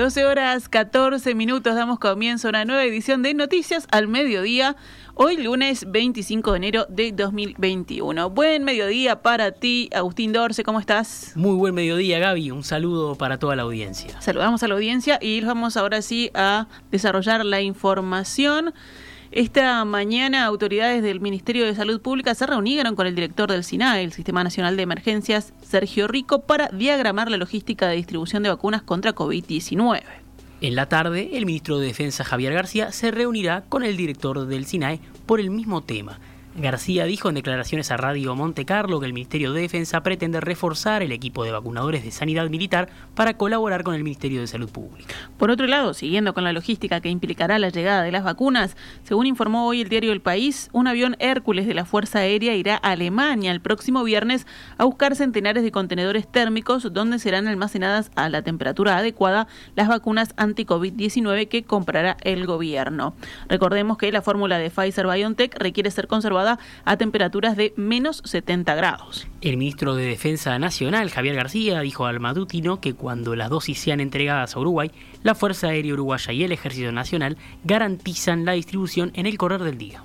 12 horas 14 minutos damos comienzo a una nueva edición de Noticias al Mediodía. Hoy lunes 25 de enero de 2021. Buen mediodía para ti, Agustín Dorce, ¿cómo estás? Muy buen mediodía, Gaby. Un saludo para toda la audiencia. Saludamos a la audiencia y vamos ahora sí a desarrollar la información. Esta mañana autoridades del Ministerio de Salud Pública se reunieron con el director del SINAE, el Sistema Nacional de Emergencias, Sergio Rico, para diagramar la logística de distribución de vacunas contra COVID-19. En la tarde, el ministro de Defensa Javier García se reunirá con el director del SINAE por el mismo tema, García dijo en declaraciones a Radio Monte Carlo que el Ministerio de Defensa pretende reforzar el equipo de vacunadores de sanidad militar para colaborar con el Ministerio de Salud Pública. Por otro lado, siguiendo con la logística que implicará la llegada de las vacunas, según informó hoy el diario El País, un avión Hércules de la Fuerza Aérea irá a Alemania el próximo viernes a buscar centenares de contenedores térmicos donde serán almacenadas a la temperatura adecuada las vacunas anti-COVID-19 que comprará el gobierno. Recordemos que la fórmula de Pfizer BioNTech requiere ser conservada a temperaturas de menos 70 grados. El ministro de Defensa Nacional, Javier García, dijo al matutino que cuando las dosis sean entregadas a Uruguay, la Fuerza Aérea Uruguaya y el Ejército Nacional garantizan la distribución en el correr del día.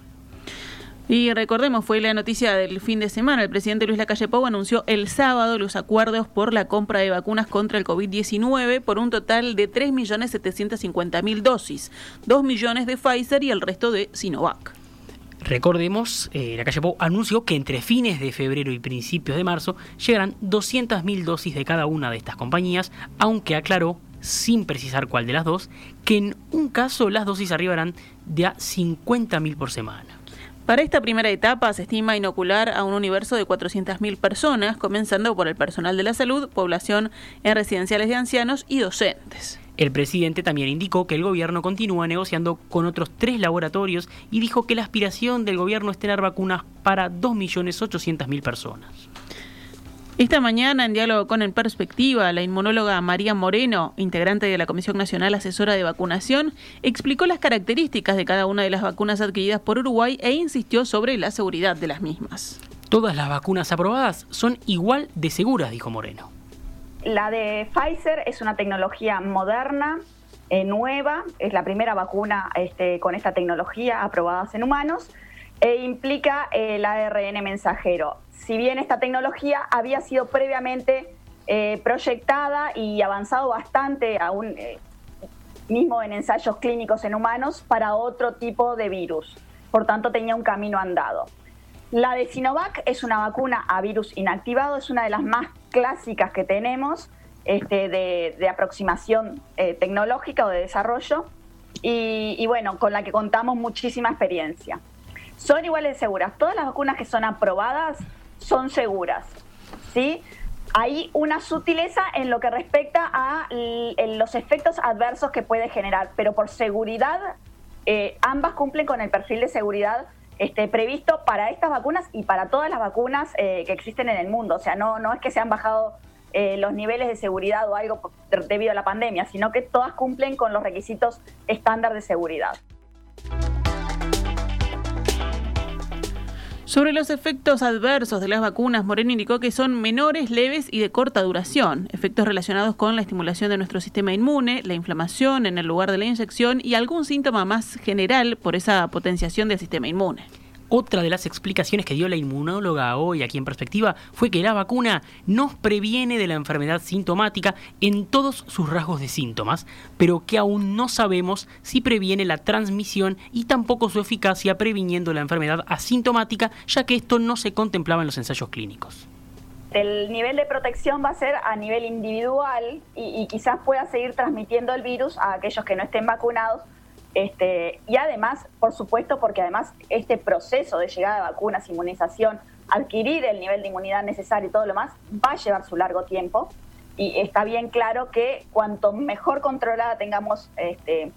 Y recordemos, fue la noticia del fin de semana. El presidente Luis Lacalle Pou anunció el sábado los acuerdos por la compra de vacunas contra el COVID-19 por un total de 3.750.000 dosis, 2 millones de Pfizer y el resto de Sinovac. Recordemos, eh, la calle Pou anunció que entre fines de febrero y principios de marzo llegarán 200.000 dosis de cada una de estas compañías, aunque aclaró, sin precisar cuál de las dos, que en un caso las dosis arribarán de a 50.000 por semana. Para esta primera etapa se estima inocular a un universo de 400.000 personas, comenzando por el personal de la salud, población en residenciales de ancianos y docentes. El presidente también indicó que el gobierno continúa negociando con otros tres laboratorios y dijo que la aspiración del gobierno es tener vacunas para 2.800.000 personas. Esta mañana, en diálogo con En Perspectiva, la inmunóloga María Moreno, integrante de la Comisión Nacional Asesora de Vacunación, explicó las características de cada una de las vacunas adquiridas por Uruguay e insistió sobre la seguridad de las mismas. Todas las vacunas aprobadas son igual de seguras, dijo Moreno. La de Pfizer es una tecnología moderna, eh, nueva, es la primera vacuna este, con esta tecnología aprobada en humanos e implica el ARN mensajero. Si bien esta tecnología había sido previamente eh, proyectada y avanzado bastante, aún eh, mismo en ensayos clínicos en humanos, para otro tipo de virus. Por tanto, tenía un camino andado. La de Sinovac es una vacuna a virus inactivado, es una de las más clásicas que tenemos este, de, aproximación eh, tecnológica o de desarrollo y, bueno, con la que contamos muchísima experiencia. Son iguales seguras. Todas las vacunas que son aprobadas son seguras. ¿sí? Hay una sutileza en lo que respecta a los efectos adversos que puede generar, pero por seguridad, eh, ambas cumplen con el perfil de seguridad este, previsto para estas vacunas y para todas las vacunas eh, que existen en el mundo. O sea, no, no es que se han bajado eh, los niveles de seguridad o algo debido a la pandemia, sino que todas cumplen con los requisitos estándar de seguridad. Sobre los efectos adversos de las vacunas, Moreno indicó que son menores, leves y de corta duración, efectos relacionados con la estimulación de nuestro sistema inmune, la inflamación en el lugar de la inyección y algún síntoma más general por esa potenciación del sistema inmune. Otra de las explicaciones que dio la inmunóloga hoy aquí en perspectiva fue que la vacuna nos previene de la enfermedad sintomática en todos sus rasgos de síntomas, pero que aún no sabemos si previene la transmisión y tampoco su eficacia previniendo la enfermedad asintomática, ya que esto no se contemplaba en los ensayos clínicos. El nivel de protección va a ser a nivel individual y, y, quizás pueda seguir transmitiendo el virus a aquellos que no estén vacunados, este, y además, por supuesto, porque además este proceso de llegada de vacunas, inmunización, adquirir el nivel de inmunidad necesario y todo lo más, va a llevar su largo tiempo. Y está bien claro que cuanto mejor controlada tengamos este,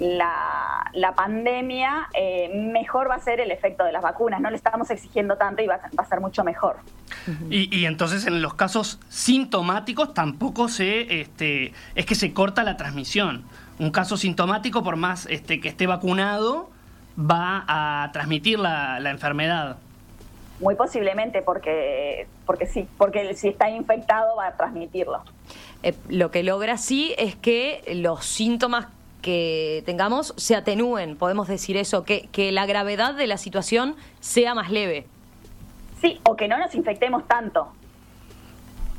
la, pandemia, eh, mejor va a ser el efecto de las vacunas. No le estamos exigiendo tanto y va, a ser mucho mejor. Y, y, entonces en los casos sintomáticos tampoco se, este, es que se corta la transmisión un caso sintomático, por más este, que esté vacunado, va a transmitir la, enfermedad. Muy posiblemente, porque, porque sí, porque si está infectado va a transmitirlo. eh, lo que logra sí es que los síntomas que tengamos se atenúen, podemos decir eso, que, que la gravedad de la situación sea más leve. Sí, o que no nos infectemos tanto.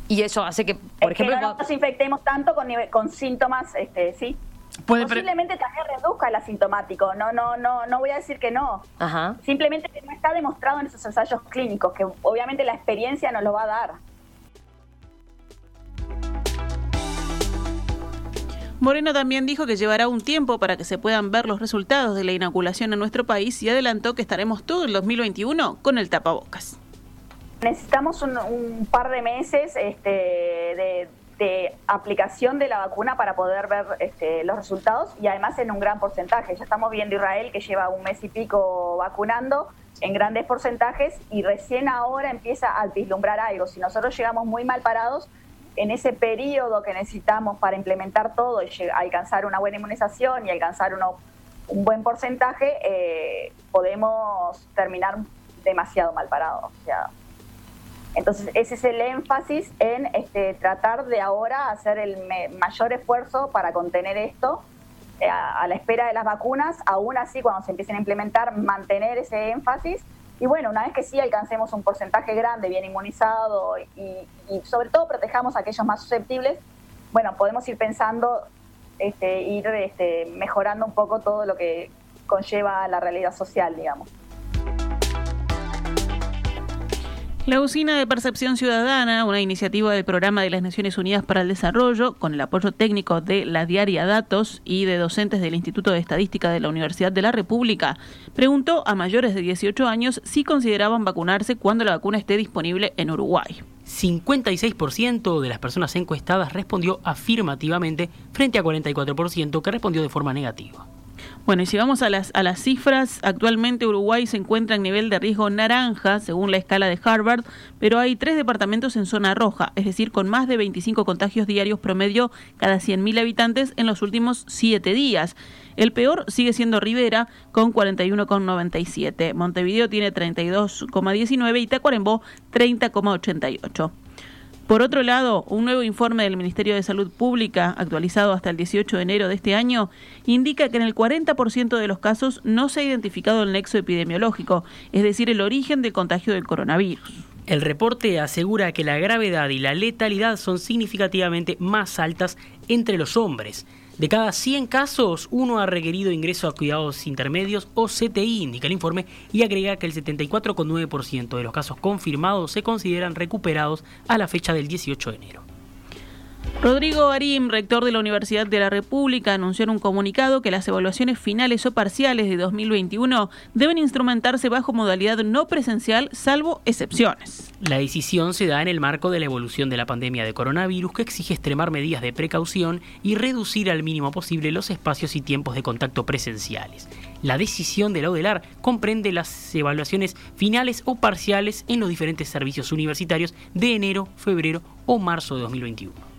Y eso hace que, por ejemplo... Que no nos infectemos tanto con, con síntomas, este, sí. Posiblemente también reduzca el asintomático, no, no, no, no voy a decir que no. Ajá. Simplemente no está demostrado en esos ensayos clínicos, que obviamente la experiencia nos lo va a dar. Moreno también dijo que llevará un tiempo para que se puedan ver los resultados de la inoculación en nuestro país y adelantó que estaremos todo el 2021 con el tapabocas. Necesitamos un, par de meses este, de, aplicación de la vacuna para poder ver este, los resultados y además en un gran porcentaje. Ya estamos viendo Israel que lleva un mes y pico vacunando en grandes porcentajes y recién ahora empieza a vislumbrar algo. Si nosotros llegamos muy mal parados, en ese periodo que necesitamos para implementar todo y alcanzar una buena inmunización y alcanzar un buen porcentaje, eh, podemos terminar demasiado mal parados. Entonces, ese es el énfasis en este, tratar de ahora hacer el mayor esfuerzo para contener esto eh, a, la espera de las vacunas, aún así cuando se empiecen a implementar, mantener ese énfasis y bueno, una vez que sí alcancemos un porcentaje grande, bien inmunizado y, sobre todo protejamos a aquellos más susceptibles, bueno, podemos ir pensando, este, ir este, mejorando un poco todo lo que conlleva la realidad social, digamos. La Usina de Percepción Ciudadana, una iniciativa del Programa de las Naciones Unidas para el Desarrollo, con el apoyo técnico de la Diaria Datos y de docentes del Instituto de Estadística de la Universidad de la República, preguntó a mayores de 18 años si consideraban vacunarse cuando la vacuna esté disponible en Uruguay. 56% de las personas encuestadas respondió afirmativamente frente a 44% que respondió de forma negativa. Bueno, y si vamos a las, a las cifras, actualmente Uruguay se encuentra en nivel de riesgo naranja, según la escala de Harvard, pero hay tres departamentos en zona roja, es decir, con más de 25 contagios diarios promedio cada 100.000 habitantes en los últimos siete días. El peor sigue siendo Rivera, con 41,97. Montevideo tiene 32,19 y Tacuarembó 30,88. Por otro lado, un nuevo informe del Ministerio de Salud Pública, actualizado hasta el 18 de enero de este año, indica que en el 40% de los casos no se ha identificado el nexo epidemiológico, es decir, el origen del contagio del coronavirus. El reporte asegura que la gravedad y la letalidad son significativamente más altas entre los hombres. De cada 100 casos, uno ha requerido ingreso a cuidados intermedios o CTI, indica el informe, y agrega que el 74,9% de los casos confirmados se consideran recuperados a la fecha del 18 de enero. Rodrigo Arim, rector de la Universidad de la República, anunció en un comunicado que las evaluaciones finales o parciales de 2021 deben instrumentarse bajo modalidad no presencial, salvo excepciones. La decisión se da en el marco de la evolución de la pandemia de coronavirus que exige extremar medidas de precaución y reducir al mínimo posible los espacios y tiempos de contacto presenciales. La decisión de la ODELAR comprende las evaluaciones finales o parciales en los diferentes servicios universitarios de enero, febrero o marzo de 2021.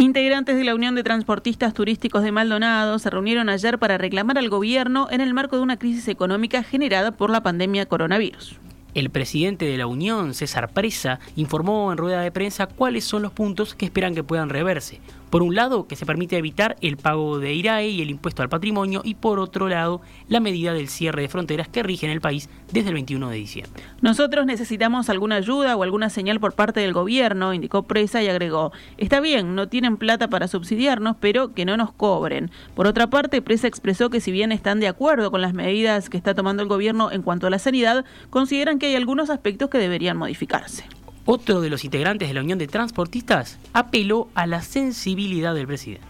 Integrantes de la Unión de Transportistas Turísticos de Maldonado se reunieron ayer para reclamar al gobierno en el marco de una crisis económica generada por la pandemia coronavirus. El presidente de la Unión, César Presa, informó en rueda de prensa cuáles son los puntos que esperan que puedan reverse. Por un lado, que se permite evitar el pago de IRAE y el impuesto al patrimonio, y por otro lado, la medida del cierre de fronteras que rige en el país desde el 21 de diciembre. Nosotros necesitamos alguna ayuda o alguna señal por parte del gobierno, indicó Presa y agregó, está bien, no tienen plata para subsidiarnos, pero que no nos cobren. Por otra parte, Presa expresó que si bien están de acuerdo con las medidas que está tomando el gobierno en cuanto a la sanidad, consideran que hay algunos aspectos que deberían modificarse. Otro de los integrantes de la Unión de Transportistas apeló a la sensibilidad del presidente.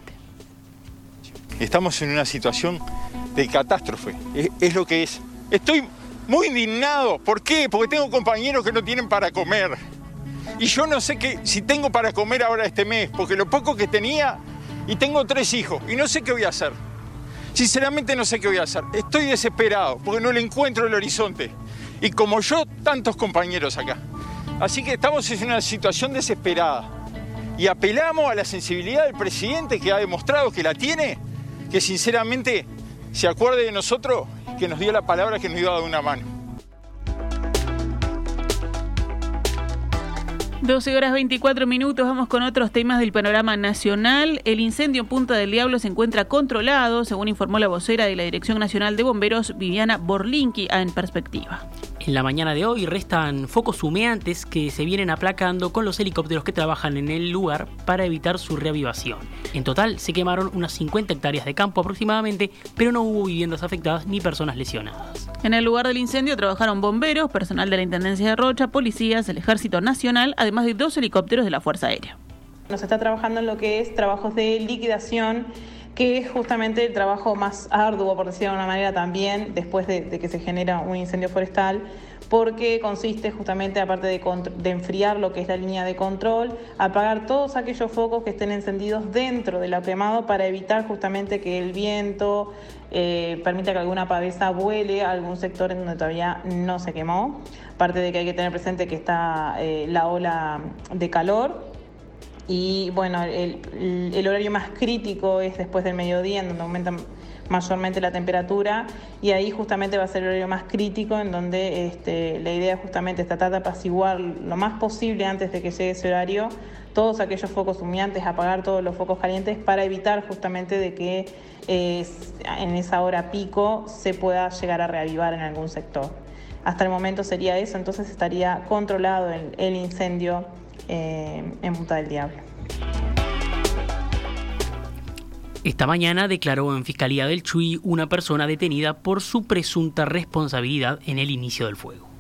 Estamos en una situación de catástrofe, es, lo que es. Estoy muy indignado, ¿por qué? Porque tengo compañeros que no tienen para comer. Y yo no sé qué, si tengo para comer ahora este mes, porque lo poco que tenía, y tengo tres hijos, y no sé qué voy a hacer. Sinceramente no sé qué voy a hacer. Estoy desesperado, porque no le encuentro el horizonte. Y como yo, tantos compañeros acá. Así que estamos en una situación desesperada y apelamos a la sensibilidad del presidente que ha demostrado que la tiene, que sinceramente se acuerde de nosotros, que nos dio la palabra que nos iba a una mano. 12 horas 24 minutos, vamos con otros temas del panorama nacional. El incendio en Punta del Diablo se encuentra controlado, según informó la vocera de la Dirección Nacional de Bomberos, Viviana Borlinqui, en perspectiva. En la mañana de hoy restan focos humeantes que se vienen aplacando con los helicópteros que trabajan en el lugar para evitar su reavivación. En total se quemaron unas 50 hectáreas de campo aproximadamente, pero no hubo viviendas afectadas ni personas lesionadas. En el lugar del incendio trabajaron bomberos, personal de la Intendencia de Rocha, policías, el Ejército Nacional, además de dos helicópteros de la Fuerza Aérea. Nos está trabajando en lo que es trabajos de liquidación que es justamente el trabajo más arduo, por decirlo de una manera, también después de, que se genera un incendio forestal, porque consiste justamente, aparte de, enfriar lo que es la línea de control, apagar todos aquellos focos que estén encendidos dentro de la quemado para evitar justamente que el viento eh, permita que alguna pavesa vuele a algún sector en donde todavía no se quemó. Aparte de que hay que tener presente que está eh, la ola de calor y bueno, el, horario más crítico es después del mediodía, en donde aumenta mayormente la temperatura, y ahí justamente va a ser el horario más crítico, en donde este, la idea justamente es tratar de apaciguar lo más posible antes de que llegue ese horario todos aquellos focos humeantes, apagar todos los focos calientes para evitar justamente de que eh, en esa hora pico se pueda llegar a reavivar en algún sector. Hasta el momento sería eso, entonces estaría controlado el incendio eh, en Punta del Diablo. Esta mañana declaró en Fiscalía del Chuy una persona detenida por su presunta responsabilidad en el inicio del fuego.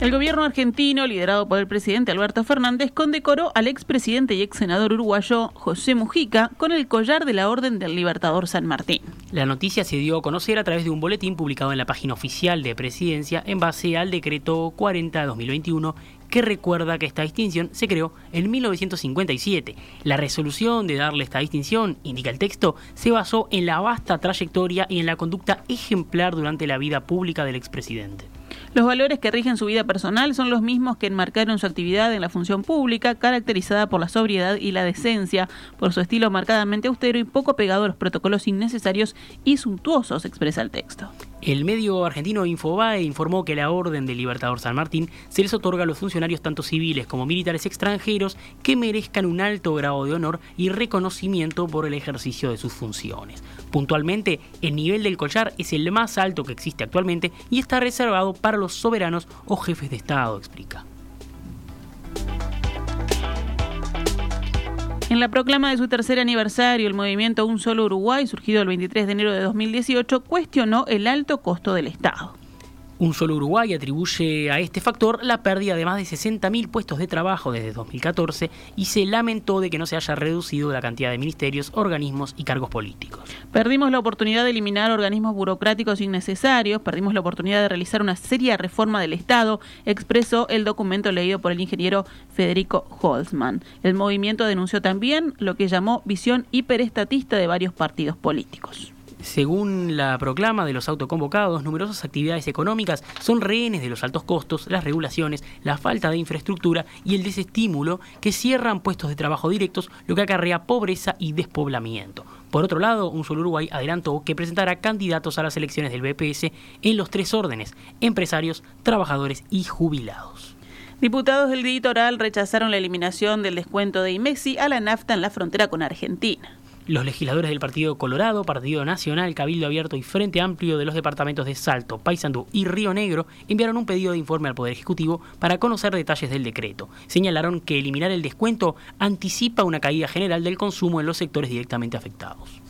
El gobierno argentino, liderado por el presidente Alberto Fernández, condecoró al expresidente y ex senador uruguayo José Mujica con el collar de la Orden del Libertador San Martín. La noticia se dio a conocer a través de un boletín publicado en la página oficial de Presidencia en base al decreto 40 de 2021 que recuerda que esta distinción se creó en 1957. La resolución de darle esta distinción, indica el texto, se basó en la vasta trayectoria y en la conducta ejemplar durante la vida pública del expresidente. Los valores que rigen su vida personal son los mismos que enmarcaron su actividad en la función pública, caracterizada por la sobriedad y la decencia, por su estilo marcadamente austero y poco pegado a los protocolos innecesarios y suntuosos, expresa el texto. El medio argentino Infobae informó que la Orden del Libertador San Martín se les otorga a los funcionarios tanto civiles como militares extranjeros que merezcan un alto grado de honor y reconocimiento por el ejercicio de sus funciones. Puntualmente, el nivel del collar es el más alto que existe actualmente y está reservado para los soberanos o jefes de Estado, explica. En la proclama de su tercer aniversario, el movimiento Un Solo Uruguay, surgido el 23 de enero de 2018, cuestionó el alto costo del Estado. Un solo Uruguay atribuye a este factor la pérdida de más de 60.000 puestos de trabajo desde 2014 y se lamentó de que no se haya reducido la cantidad de ministerios, organismos y cargos políticos. Perdimos la oportunidad de eliminar organismos burocráticos innecesarios, perdimos la oportunidad de realizar una seria reforma del Estado, expresó el documento leído por el ingeniero Federico Holzman. El movimiento denunció también lo que llamó visión hiperestatista de varios partidos políticos. Según la proclama de los autoconvocados, numerosas actividades económicas son rehenes de los altos costos, las regulaciones, la falta de infraestructura y el desestímulo que cierran puestos de trabajo directos, lo que acarrea pobreza y despoblamiento. Por otro lado, un solo Uruguay adelantó que presentará candidatos a las elecciones del BPS en los tres órdenes, empresarios, trabajadores y jubilados. Diputados del litoral rechazaron la eliminación del descuento de IMEXI a la nafta en la frontera con Argentina. Los legisladores del Partido Colorado, Partido Nacional, Cabildo Abierto y Frente Amplio de los departamentos de Salto, Paysandú y Río Negro enviaron un pedido de informe al Poder Ejecutivo para conocer detalles del decreto. Señalaron que eliminar el descuento anticipa una caída general del consumo en los sectores directamente afectados.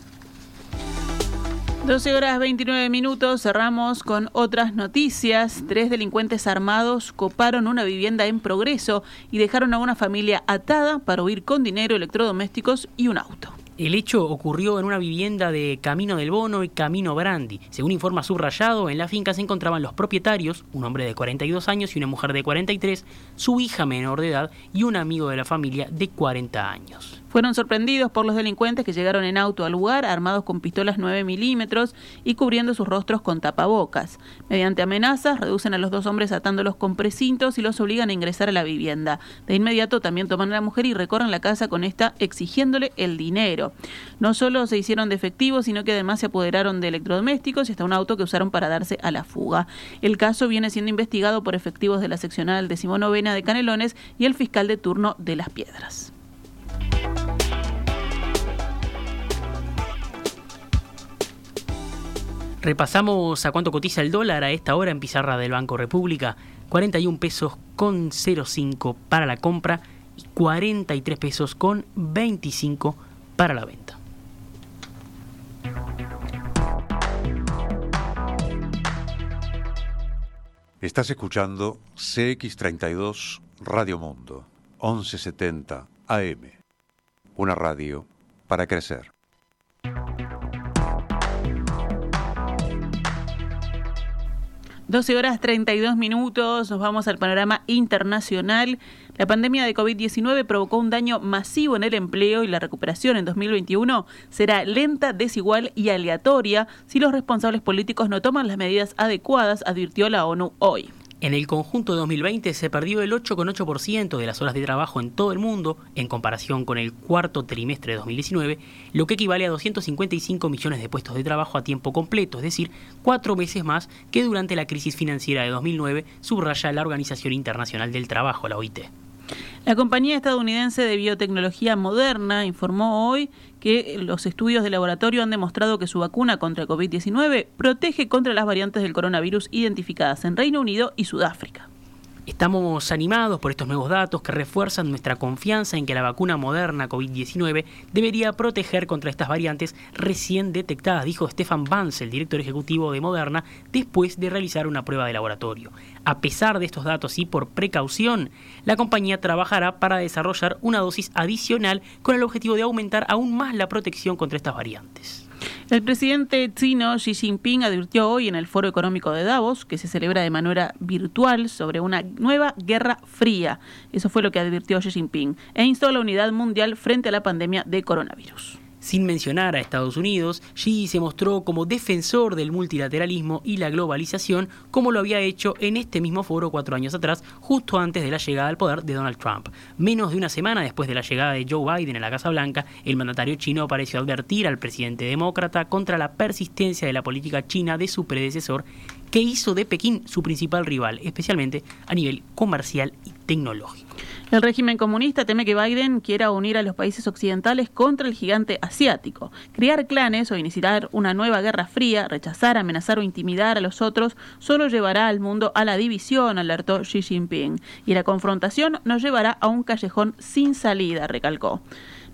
12 horas 29 minutos, cerramos con otras noticias. Tres delincuentes armados coparon una vivienda en progreso y dejaron a una familia atada para huir con dinero, electrodomésticos y un auto. El hecho ocurrió en una vivienda de Camino del Bono y Camino Brandi. Según informa subrayado, en la finca se encontraban los propietarios, un hombre de 42 años y una mujer de 43, su hija menor de edad y un amigo de la familia de 40 años. Fueron sorprendidos por los delincuentes que llegaron en auto al lugar armados con pistolas 9 milímetros y cubriendo sus rostros con tapabocas. Mediante amenazas, reducen a los dos hombres atándolos con precintos y los obligan a ingresar a la vivienda. De inmediato también toman a la mujer y recorren la casa con esta exigiéndole el dinero. No solo se hicieron de sino que además se apoderaron de electrodomésticos y hasta un auto que usaron para darse a la fuga. El caso viene siendo investigado por efectivos de la seccional decimonovena de Canelones y el fiscal de turno de Las Piedras. Repasamos a cuánto cotiza el dólar a esta hora en pizarra del Banco República. 41 pesos con 0,5 para la compra y 43 pesos con 25 para la venta. Estás escuchando CX32 Radio Mundo, 1170 AM. Una radio para crecer. 12 horas 32 minutos, nos vamos al panorama internacional. La pandemia de COVID-19 provocó un daño masivo en el empleo y la recuperación en 2021 será lenta, desigual y aleatoria si los responsables políticos no toman las medidas adecuadas, advirtió la ONU hoy. En el conjunto de 2020 se perdió el 8,8% de las horas de trabajo en todo el mundo en comparación con el cuarto trimestre de 2019, lo que equivale a 255 millones de puestos de trabajo a tiempo completo, es decir, cuatro veces más que durante la crisis financiera de 2009, subraya la Organización Internacional del Trabajo, la OIT. La compañía estadounidense de biotecnología Moderna informó hoy que los estudios de laboratorio han demostrado que su vacuna contra el COVID-19 protege contra las variantes del coronavirus identificadas en Reino Unido y Sudáfrica. Estamos animados por estos nuevos datos que refuerzan nuestra confianza en que la vacuna moderna COVID-19 debería proteger contra estas variantes recién detectadas, dijo Stefan Vance, el director ejecutivo de Moderna, después de realizar una prueba de laboratorio. A pesar de estos datos y por precaución, la compañía trabajará para desarrollar una dosis adicional con el objetivo de aumentar aún más la protección contra estas variantes. El presidente chino Xi Jinping advirtió hoy en el Foro Económico de Davos, que se celebra de manera virtual, sobre una nueva guerra fría. Eso fue lo que advirtió Xi Jinping, e instó a la unidad mundial frente a la pandemia de coronavirus. Sin mencionar a Estados Unidos, Xi se mostró como defensor del multilateralismo y la globalización, como lo había hecho en este mismo foro cuatro años atrás, justo antes de la llegada al poder de Donald Trump. Menos de una semana después de la llegada de Joe Biden a la Casa Blanca, el mandatario chino pareció advertir al presidente demócrata contra la persistencia de la política china de su predecesor, que hizo de Pekín su principal rival, especialmente a nivel comercial y tecnológico. El régimen comunista teme que Biden quiera unir a los países occidentales contra el gigante asiático, crear clanes o iniciar una nueva guerra fría, rechazar, amenazar o intimidar a los otros, solo llevará al mundo a la división, alertó Xi Jinping, y la confrontación nos llevará a un callejón sin salida, recalcó.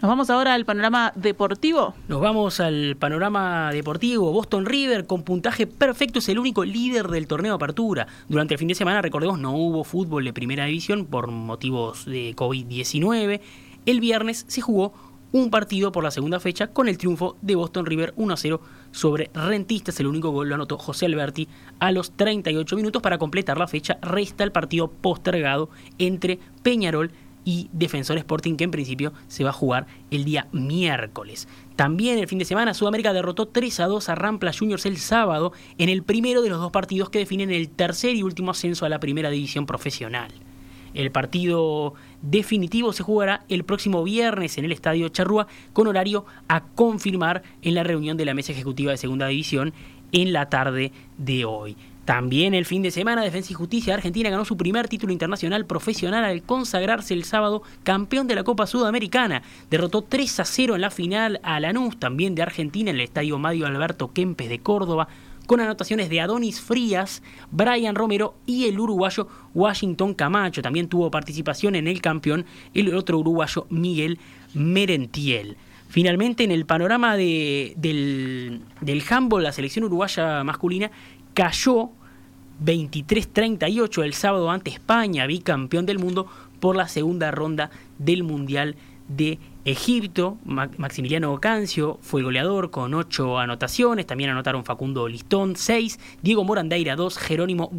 Nos vamos ahora al panorama deportivo. Nos vamos al panorama deportivo. Boston River con puntaje perfecto es el único líder del torneo de apertura. Durante el fin de semana, recordemos, no hubo fútbol de primera división por motivos de COVID-19. El viernes se jugó un partido por la segunda fecha con el triunfo de Boston River 1 0 sobre Rentistas. El único gol lo anotó José Alberti a los 38 minutos. Para completar la fecha, resta el partido postergado entre Peñarol y y Defensor Sporting, que en principio se va a jugar el día miércoles. También el fin de semana, Sudamérica derrotó 3 a 2 a Rampla Juniors el sábado en el primero de los dos partidos que definen el tercer y último ascenso a la primera división profesional. El partido definitivo se jugará el próximo viernes en el Estadio Charrúa con horario a confirmar en la reunión de la mesa ejecutiva de Segunda División en la tarde de hoy. También el fin de semana, Defensa y Justicia de Argentina ganó su primer título internacional profesional al consagrarse el sábado campeón de la Copa Sudamericana. Derrotó 3 a 0 en la final a Lanús, también de Argentina, en el estadio Mario Alberto Kempes de Córdoba, con anotaciones de Adonis Frías, Brian Romero y el uruguayo Washington Camacho. También tuvo participación en el campeón el otro uruguayo Miguel Merentiel. Finalmente, en el panorama del, del handball, la selección uruguaya masculina cayó 23-38 el sábado ante España, bicampeón del mundo, por la segunda ronda del Mundial de Egipto. Maximiliano Ocancio fue el goleador con 8 anotaciones, también anotaron Facundo Listón 6, Diego Morandeira 2, Jerónimo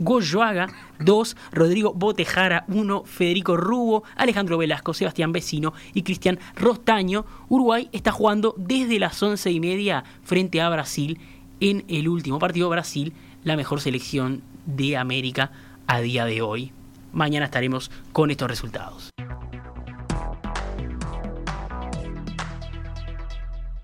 Goyoaga 2, Rodrigo Botejara 1, Federico Rubo, Alejandro Velasco, Sebastián Vecino y Cristian Rostaño. Uruguay está jugando desde las once y media frente a Brasil en el último partido. Brasil, la mejor selección de América a día de hoy. Mañana estaremos con estos resultados.